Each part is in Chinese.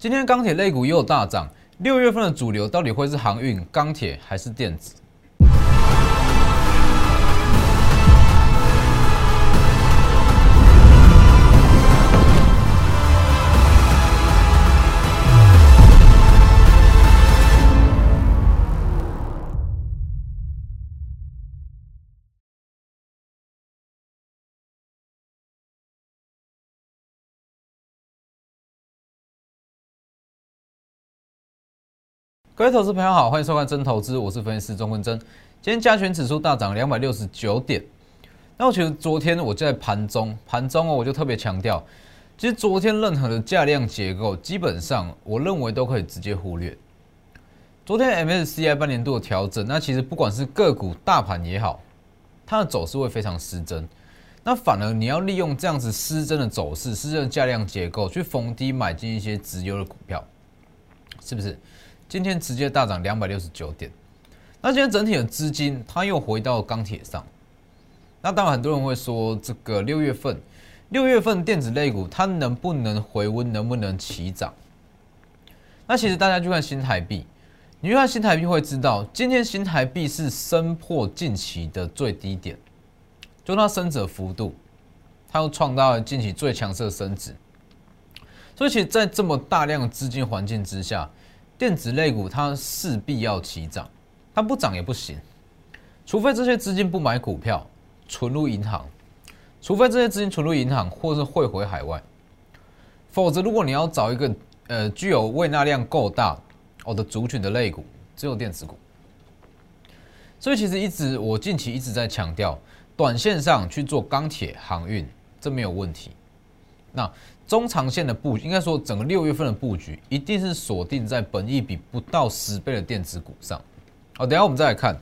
今天钢铁类股又大涨，六月份的主流到底会是航运、钢铁还是电子？各位投资朋友好，欢迎收看真投资，我是分析师钟坤真。今天加权指数大涨两百六十九点。那我觉得昨天我就在盘中，盘中哦，我就特别强调，其实昨天任何的价量结构，基本上我认为都可以直接忽略。昨天 MSCI 半年度的调整，那其实不管是个股、大盘也好，它的走势会非常失真。那反而你要利用这样子失真的走势、失真的价量结构，去逢低买进一些直优的股票，是不是？今天直接大涨两百六十九点，那今天整体的资金它又回到钢铁上。那当然很多人会说，这个六月份，六月份电子类股它能不能回温，能不能起涨？那其实大家去看新台币，你去看新台币会知道，今天新台币是升破近期的最低点，就它升值幅度，它又创造了近期最强势的升值。所以其实，在这么大量资金环境之下，电子类股它势必要起涨，它不涨也不行，除非这些资金不买股票，存入银行，除非这些资金存入银行或是汇回海外，否则如果你要找一个呃具有未纳量够大哦的族群的类股，只有电子股。所以其实一直我近期一直在强调，短线上去做钢铁航运，这没有问题。那中长线的布局，应该说整个六月份的布局，一定是锁定在本益比不到十倍的电子股上。好，等下我们再来看。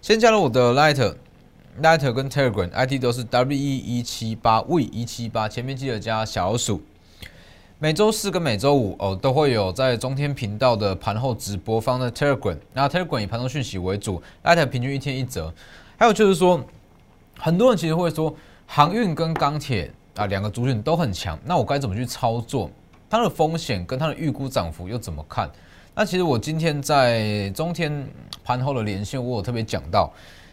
先加入我的 Lighter，Lighter 跟 Telegram，ID 都是 W E 一七八 V 一七八，前面记得加小老鼠。每周四跟每周五哦，都会有在中天频道的盘后直播放在 Telegram，那 Telegram 以盘中讯息为主，Lighter 平均一天一折。还有就是说，很多人其实会说航运跟钢铁。啊，两个族群都很强，那我该怎么去操作？它的风险跟它的预估涨幅又怎么看？那其实我今天在中天盘后的连线，我有特别讲到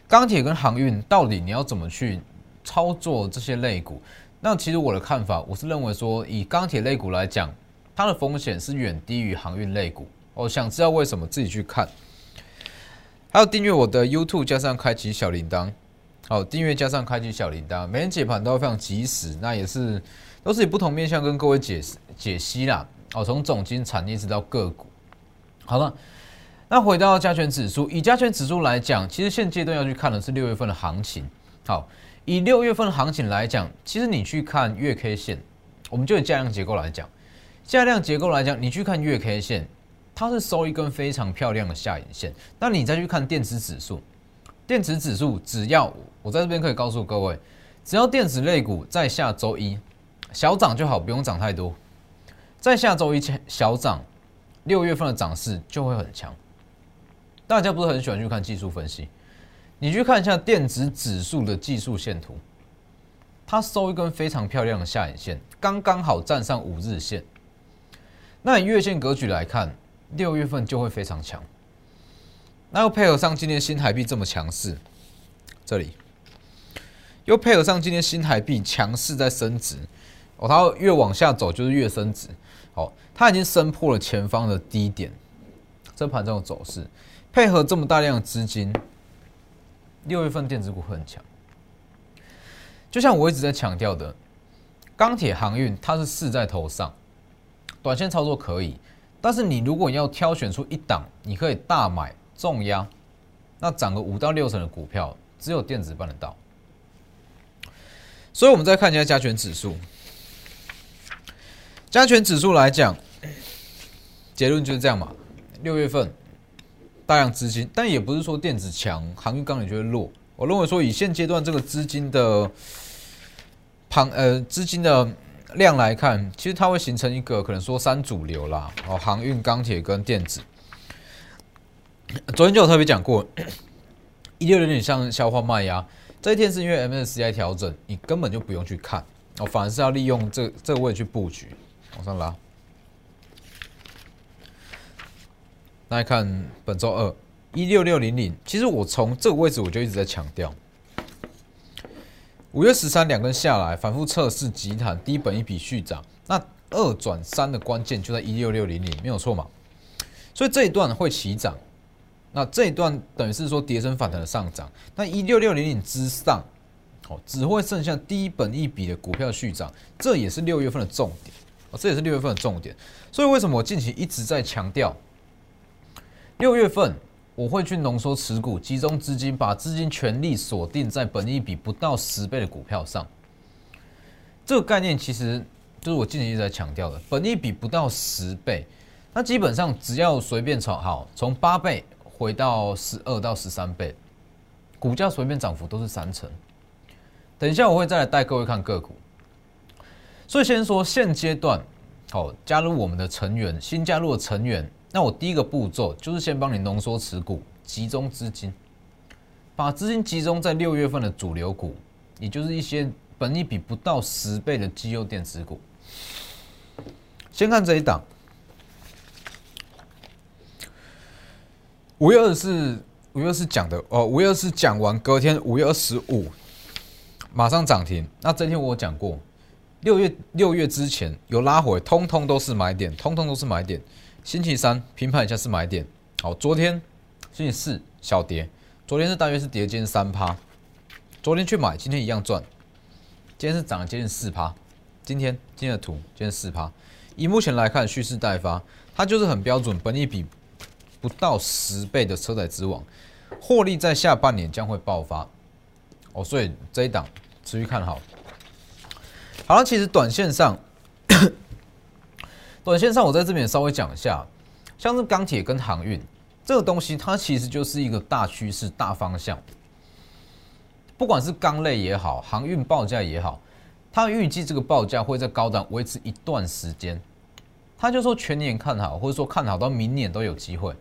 钢铁跟航运到底你要怎么去操作这些类股？那其实我的看法，我是认为说，以钢铁类股来讲，它的风险是远低于航运类股。我想知道为什么，自己去看。还有订阅我的 YouTube，加上开启小铃铛。好，订阅加上开启小铃铛，每天解盘都非常及时。那也是都是以不同面向跟各位解释解析啦。哦，从总金产业直到个股。好了，那回到加权指数，以加权指数来讲，其实现阶段要去看的是六月份的行情。好，以六月份的行情来讲，其实你去看月 K 线，我们就以价量结构来讲，价量结构来讲，你去看月 K 线，它是收一根非常漂亮的下影线。那你再去看电子指数。电子指数只要我在这边可以告诉各位，只要电子类股在下周一小涨就好，不用涨太多。在下周一前小涨，六月份的涨势就会很强。大家不是很喜欢去看技术分析？你去看一下电子指数的技术线图，它收一根非常漂亮的下影线，刚刚好站上五日线。那以月线格局来看，六月份就会非常强。那又配合上今天新台币这么强势，这里又配合上今天新台币强势在升值，哦，它越往下走就是越升值，哦，它已经升破了前方的低点，这盘这种走势，配合这么大量的资金，六月份电子股会很强。就像我一直在强调的，钢铁航运它是势在头上，短线操作可以，但是你如果要挑选出一档，你可以大买。重压，那涨个五到六成的股票，只有电子办得到。所以，我们再看一下加权指数。加权指数来讲，结论就是这样嘛。六月份大量资金，但也不是说电子强，航运钢铁就会弱。我认为说，以现阶段这个资金的庞呃资金的量来看，其实它会形成一个可能说三主流啦。哦，航运、钢铁跟电子。昨天就有特别讲过，一六有点像消化卖压，这一天是因为 MSCI 调整，你根本就不用去看，哦，反而是要利用这这个位去布局，往上拉。来看本周二一六六零零，其实我从这个位置我就一直在强调，五月十三两根下来反复测试集团低本一笔续涨，那二转三的关键就在一六六零零，没有错嘛？所以这一段会起涨，那这一段等于是说跌升反弹的上涨，那一六六零零之上，哦，只会剩下低本一笔的股票续涨，这也是六月份的重点，哦，这也是六月份的重点。所以为什么我近期一直在强调，六月份我会去浓缩持股，集中资金，把资金全力锁定在本一笔不到十倍的股票上。这个概念其实就是我近期一直在强调的，本一笔不到十倍。那基本上只要随便炒好从八倍回到十二到十三倍，股价随便涨幅都是三成。等一下我会再来带各位看个股。所以先说现阶段，好加入我们的成员，新加入的成员，那我第一个步骤就是先帮你浓缩持股，集中资金，把资金集中在六月份的主流股，也就是一些本益比不到十倍的绩优电子股。先看这一档。五月二十，五月二十四讲的哦，五月二十四讲完，隔天五月二十五马上涨停。那这天我讲过，六月六月之前有拉回，通通都是买点，通通都是买点。星期三平盘一下是买点。好，昨天星期四小跌，昨天是大约是跌近三趴，昨天去买，今天一样赚。今天是涨了接近四趴，今天今天的图今天四趴。以目前来看，蓄势待发，它就是很标准，本一比。不到十倍的车载之王，获利在下半年将会爆发哦，所以这一档持续看好。好了，其实短线上，短线上我在这边稍微讲一下，像是钢铁跟航运这个东西，它其实就是一个大趋势、大方向。不管是钢类也好，航运报价也好，它预计这个报价会在高档维持一段时间。他就说全年看好，或者说看好到明年都有机会。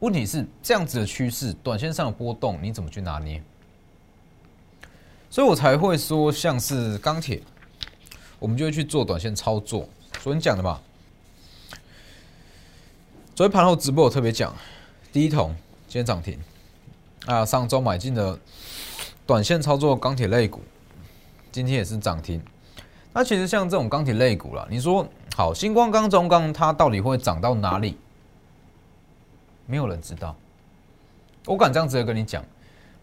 问题是这样子的趋势，短线上的波动你怎么去拿捏？所以我才会说，像是钢铁，我们就会去做短线操作。昨天讲的嘛，昨天盘后直播我特别讲，第一桶今天涨停啊，上周买进的短线操作钢铁类股，今天也是涨停。那其实像这种钢铁类股啦，你说好，星光钢、中钢，它到底会涨到哪里？没有人知道，我敢这样直接跟你讲，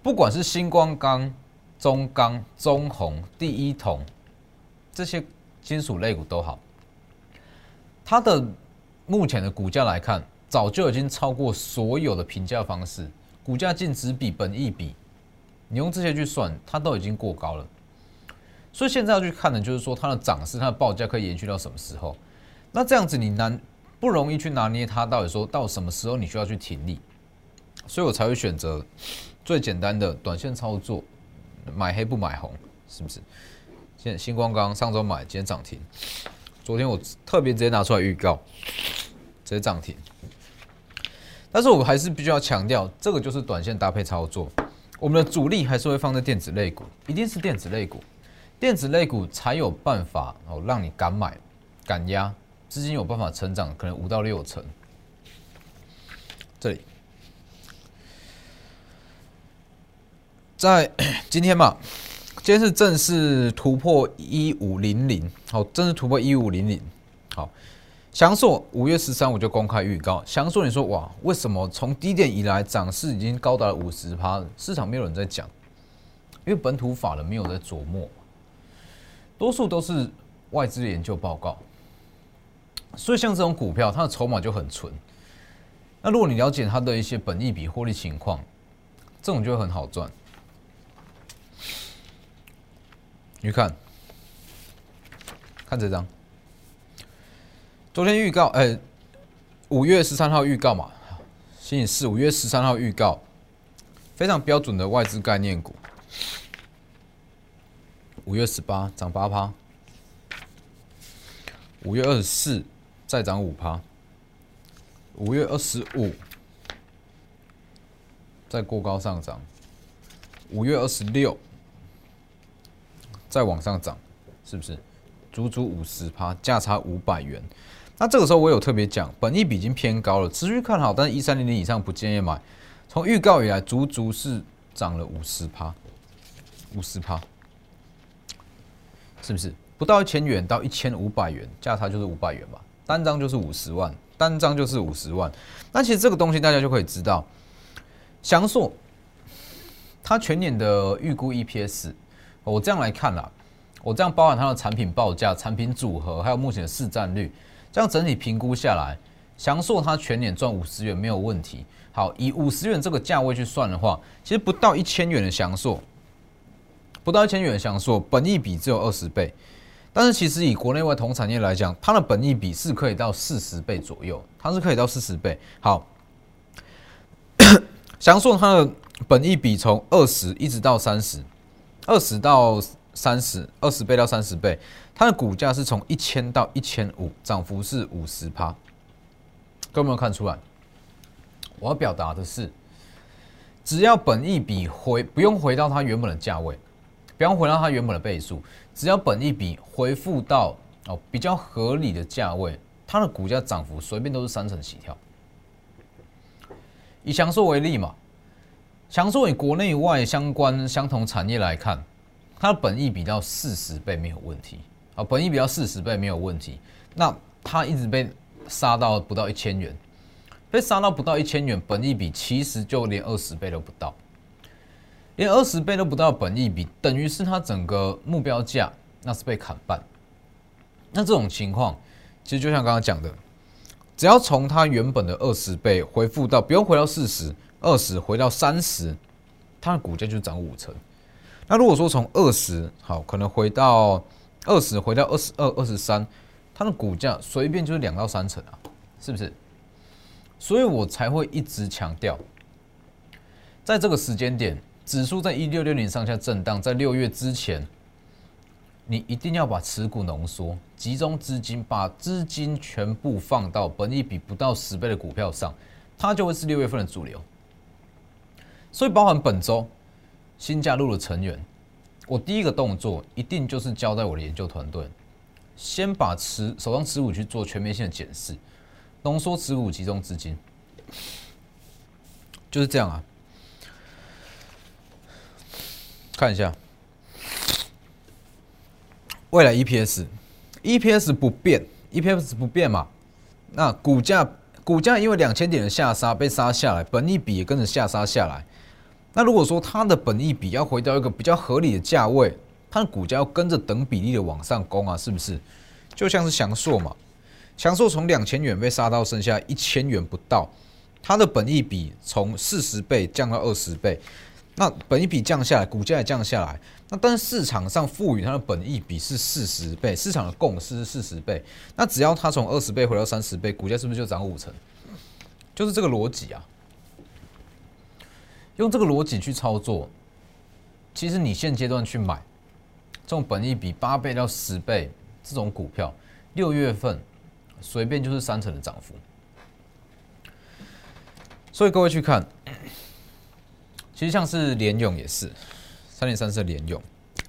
不管是星光钢、中钢、中红、第一铜这些金属类股都好，它的目前的股价来看，早就已经超过所有的评价方式，股价净值比、本益比，你用这些去算，它都已经过高了。所以现在要去看的，就是说它的涨势、它的报价可以延续到什么时候？那这样子你难。不容易去拿捏它到底说到什么时候你需要去停利，所以我才会选择最简单的短线操作，买黑不买红，是不是？现在星光刚上周买，今天涨停，昨天我特别直接拿出来预告，直接涨停。但是我还是必须要强调，这个就是短线搭配操作，我们的主力还是会放在电子类股，一定是电子类股，电子类股才有办法哦让你敢买敢压。资金有办法成长，可能五到六成。这里，在 今天嘛，今天是正式突破一五零零，好，正式突破一五零零。好，翔硕五月十三我就公开预告，翔硕你说哇，为什么从低点以来涨势已经高达了五十趴？市场没有人在讲，因为本土法人没有在琢磨，多数都是外资研究报告。所以像这种股票，它的筹码就很纯。那如果你了解它的一些本益比获利情况，这种就会很好赚。你看，看这张，昨天预告，哎，五月十三号预告嘛，星期四五月十三号预告，非常标准的外资概念股。五月十八涨八趴，五月二十四。再涨五趴，五月二十五再过高上涨，五月二十六再往上涨，是不是？足足五十趴，价差五百元。那这个时候我有特别讲，本益比已经偏高了，持续看好，但是一三零零以上不建议买。从预告以来，足足是涨了五十趴，五十趴，是不是？不到一千元到一千五百元，价差就是五百元吧，单张就是五十万，单张就是五十万。那其实这个东西大家就可以知道，翔硕它全年的预估 EPS，我这样来看啦，我这样包含它的产品报价、产品组合，还有目前的市占率。这样整体评估下来，翔硕它全年赚五十元没有问题。好，以五十元这个价位去算的话，其实不到一千元的翔硕，不到一千元的翔硕，本益比只有二十倍。但是其实以国内外同产业来讲，它的本益比是可以到四十倍左右，它是可以到四十倍。好，翔硕它的本益比从二十一直到三十，二十到三十，二十倍到三十倍。它的股价是从一千到一千五，涨幅是五十趴，各位有没有看出来？我要表达的是，只要本益比回不用回到它原本的价位，不要回到它原本的倍数，只要本一比回复到哦比较合理的价位，它的股价涨幅随便都是三成起跳。以强硕为例嘛，强硕以国内外相关相同产业来看，它的本益比到四十倍没有问题。啊，本益比到四十倍没有问题，那它一直被杀到不到一千元，被杀到不到一千元，本益比其实就连二十倍都不到，连二十倍都不到，本益比等于是它整个目标价那是被砍半。那这种情况，其实就像刚刚讲的，只要从它原本的二十倍回复到不用回到四十，二十回到三十，它的股价就涨五成。那如果说从二十好，可能回到二十回到二十二、二十三，它的股价随便就是两到三成啊，是不是？所以我才会一直强调，在这个时间点，指数在一六六零上下震荡，在六月之前，你一定要把持股浓缩，集中资金，把资金全部放到本益比不到十倍的股票上，它就会是六月份的主流。所以，包含本周新加入的成员。我第一个动作一定就是交代我的研究团队，先把持手上持股去做全面性的检视，浓缩持股，集中资金，就是这样啊。看一下，未来 EPS，EPS 不变，EPS 不变嘛。那股价，股价因为两千点的下杀被杀下来，本益比也跟着下杀下来。那如果说它的本益比要回到一个比较合理的价位，它的股价要跟着等比例的往上攻啊，是不是？就像是翔硕嘛，翔硕从两千元被杀到剩下一千元不到，它的本益比从四十倍降到二十倍，那本益比降下来，股价也降下来，那但是市场上赋予它的本益比是四十倍，市场的共识是四十倍，那只要它从二十倍回到三十倍，股价是不是就涨五成？就是这个逻辑啊。用这个逻辑去操作，其实你现阶段去买这种本益比八倍到十倍这种股票，六月份随便就是三成的涨幅。所以各位去看，其实像是联勇也是三点三四联勇，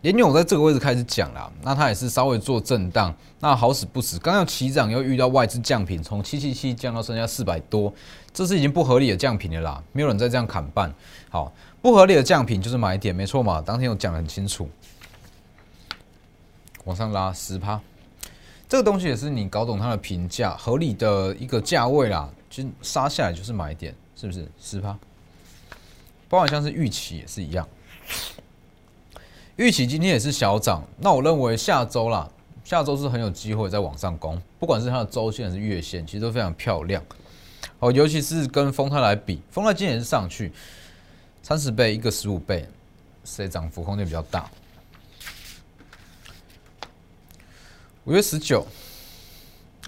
联勇在这个位置开始讲了，那它也是稍微做震荡，那好死不死，刚要起涨又遇到外资降品，从七七七降到剩下四百多。这是已经不合理的降品了啦，没有人再这样砍半。好，不合理的降品就是买点，没错嘛。当天我讲的很清楚，往上拉十趴，这个东西也是你搞懂它的评价合理的一个价位啦，就杀下来就是买点，是不是十趴？包括像是预期也是一样，预期今天也是小涨，那我认为下周啦，下周是很有机会再往上攻，不管是它的周线还是月线，其实都非常漂亮。哦，尤其是跟丰泰来比，丰泰今年是上去三十倍，一个十五倍，谁涨幅空间比较大？五月十九，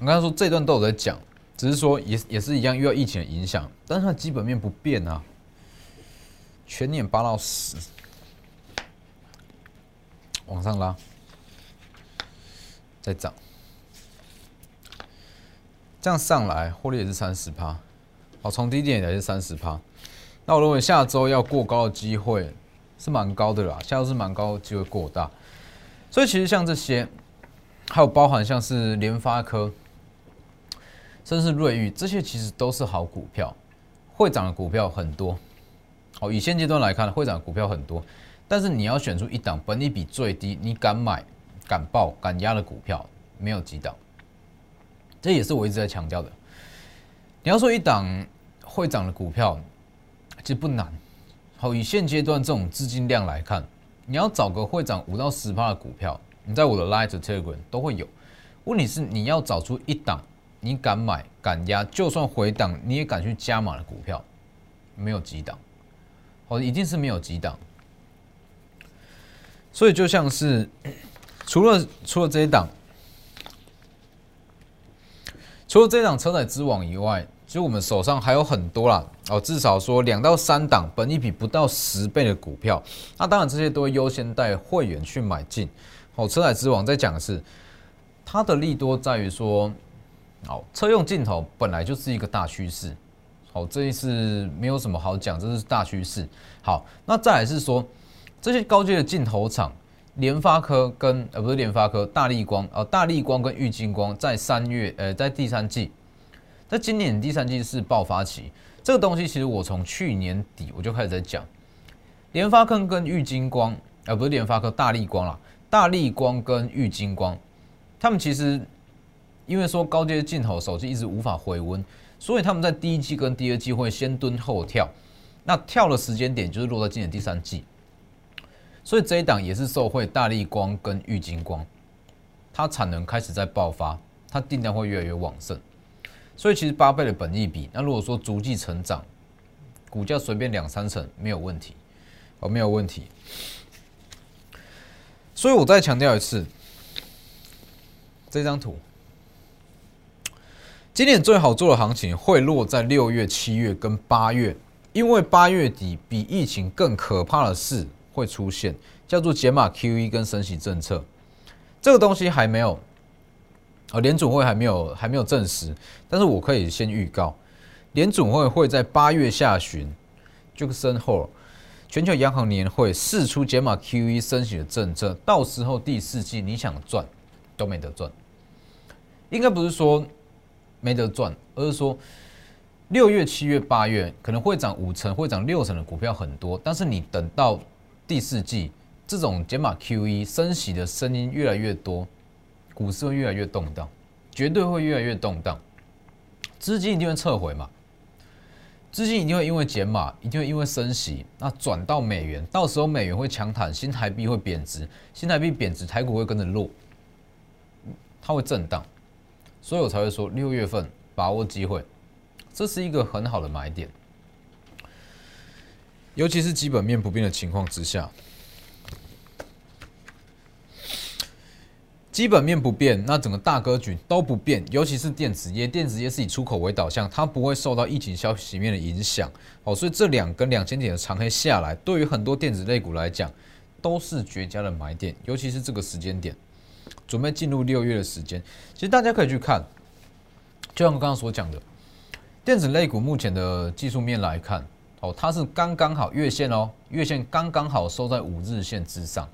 我刚才说这段都有在讲，只是说也也是一样遇到疫情的影响，但是它基本面不变啊，全年八到十，往上拉，再涨。这样上来，获利也是三十趴，好，从低点也是三十趴。那我认为下周要过高的机会是蛮高的啦，下周是蛮高机会过大。所以其实像这些，还有包含像是联发科，甚至瑞昱，这些其实都是好股票，会涨的股票很多。好，以现阶段来看，会涨股票很多，但是你要选出一档本利比最低，你敢买、敢报、敢压的股票，没有几档。这也是我一直在强调的。你要说一档会涨的股票，其实不难。好，以现阶段这种资金量来看，你要找个会涨五到十趴的股票，你在我的 Light Telegram 都会有。问题是你要找出一档你敢买敢压，就算回档你也敢去加码的股票，没有几档。哦，一定是没有几档。所以就像是除了除了这一档。除了这档车载之网以外，其实我们手上还有很多啦哦，至少说两到三档，本一比不到十倍的股票。那当然这些都会优先带会员去买进。哦，车载之网在讲的是它的利多在于说，哦，车用镜头本来就是一个大趋势。好，这一次没有什么好讲，这是大趋势。好，那再来是说这些高阶的镜头厂。联发科跟呃不是联发科，大力光哦，大力光跟玉金光在三月呃在第三季，在今年第三季是爆发期。这个东西其实我从去年底我就开始在讲，联发科跟玉金光呃不是联发科，大力光啦，大力光跟玉金光，他们其实因为说高阶镜头手机一直无法回温，所以他们在第一季跟第二季会先蹲后跳，那跳的时间点就是落在今年第三季。所以这一档也是受惠大力光跟玉金光，它产能开始在爆发，它订单会越来越旺盛。所以其实八倍的本益比，那如果说逐季成长，股价随便两三成没有问题，哦没有问题。所以我再强调一次，这张图，今年最好做的行情会落在六月、七月跟八月，因为八月底比疫情更可怕的事。会出现叫做解码 QE 跟升息政策，这个东西还没有，呃，联总会还没有还没有证实，但是我可以先预告，联总会会在八月下旬就个身后，全球央行年会释出解码 QE 升息的政策，到时候第四季你想赚都没得赚，应该不是说没得赚，而是说六月、七月、八月可能会涨五成、会涨六成的股票很多，但是你等到。第四季这种减码 QE 升息的声音越来越多，股市会越来越动荡，绝对会越来越动荡，资金一定会撤回嘛，资金一定会因为减码，一定会因为升息，那转到美元，到时候美元会强弹，新台币会贬值，新台币贬值，台股会跟着落，它会震荡，所以我才会说六月份把握机会，这是一个很好的买点。尤其是基本面不变的情况之下，基本面不变，那整个大格局都不变。尤其是电子业，电子业是以出口为导向，它不会受到疫情消息面的影响。哦，所以这两根两千点的长黑下来，对于很多电子类股来讲，都是绝佳的买点。尤其是这个时间点，准备进入六月的时间，其实大家可以去看，就像我刚刚所讲的，电子类股目前的技术面来看。哦，它是刚刚好月线哦，月线刚刚好收在五日线之上，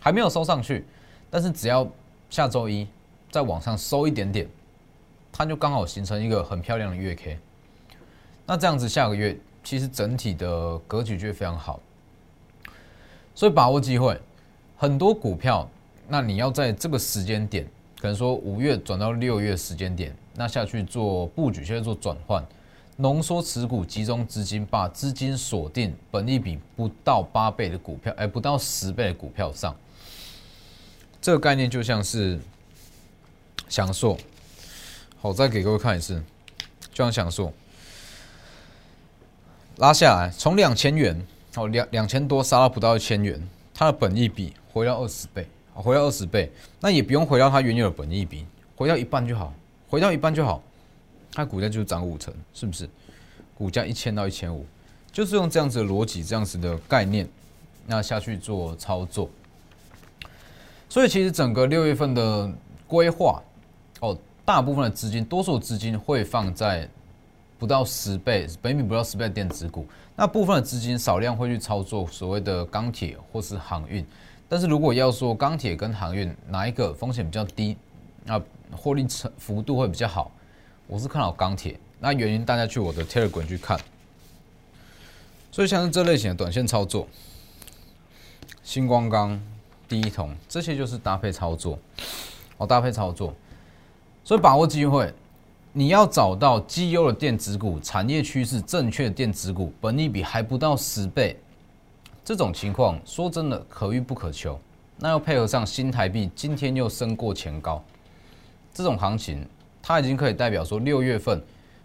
还没有收上去，但是只要下周一再往上收一点点，它就刚好形成一个很漂亮的月 K。那这样子下个月其实整体的格局就会非常好，所以把握机会，很多股票，那你要在这个时间点，可能说五月转到六月时间点，那下去做布局，现在做转换。浓缩持股，集中资金，把资金锁定本利比不到八倍的股票，哎，不到十倍的股票上。这个概念就像是享硕，好，再给各位看一次，就像享硕拉下来，从两千元，哦，两两千多杀到不到一千元，它的本益比回到二十倍，回到二十倍，那也不用回到它原有的本益比，回到一半就好，回到一半就好。它股价就是涨五成，是不是？股价一千到一千五，就是用这样子的逻辑、这样子的概念，那下去做操作。所以其实整个六月份的规划，哦，大部分的资金，多数资金会放在不到十倍、北米不到十倍的电子股，那部分的资金少量会去操作所谓的钢铁或是航运。但是如果要说钢铁跟航运哪一个风险比较低，那获利成幅度会比较好？我是看好钢铁。那原因大家去我的 Telegram 去看。所以像是这类型的短线操作，星光钢、第一桶这些就是搭配操作，哦，搭配操作。所以把握机会，你要找到绩优的电子股、产业趋势正确的电子股，本利比还不到十倍，这种情况说真的可遇不可求。那要配合上新台币今天又升过前高，这种行情，它已经可以代表说六月份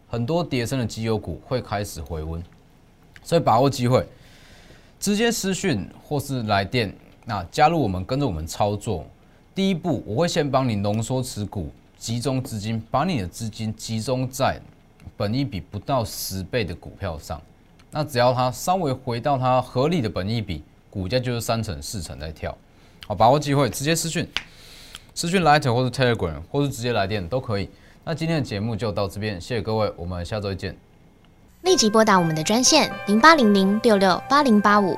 很多跌升的绩优股会开始回温。所以把握机会，直接私讯或是来电，那加入我们跟着我们操作。第一步，我会先帮你浓缩持股。集中资金，把你的资金集中在本一比不到十倍的股票上，那只要它稍微回到它合理的本益比，股价就是三成四成在跳。好，把握机会，直接私讯，私讯 Light 或者 Telegram，或是直接来电都可以。那今天的节目就到这边，谢谢各位，我们下周见。立即拨打我们的专线零八零零六六八零八五。